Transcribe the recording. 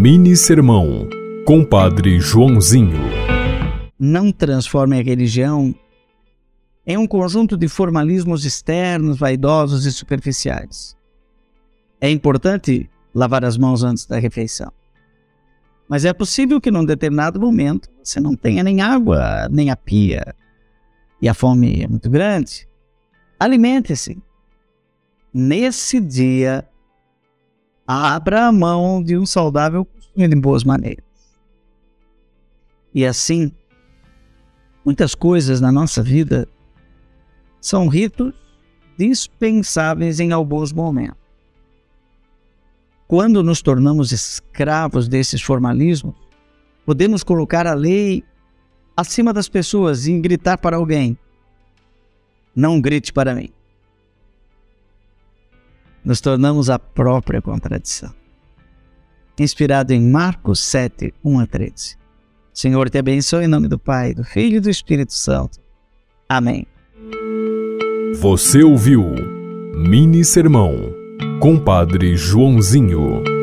Mini Sermão, Compadre Joãozinho. Não transforme a religião em um conjunto de formalismos externos, vaidosos e superficiais. É importante lavar as mãos antes da refeição. Mas é possível que num determinado momento você não tenha nem água, nem a pia, e a fome é muito grande. Alimente-se. Nesse dia, abra a mão de um saudável de boas maneiras. E assim, muitas coisas na nossa vida são ritos dispensáveis em alguns momentos. Quando nos tornamos escravos desses formalismos, podemos colocar a lei acima das pessoas e gritar para alguém: Não grite para mim nos tornamos a própria contradição. Inspirado em Marcos 7, 1 a 13. Senhor te abençoe em nome do Pai, do Filho e do Espírito Santo. Amém. Você ouviu Mini Sermão, Compadre Joãozinho.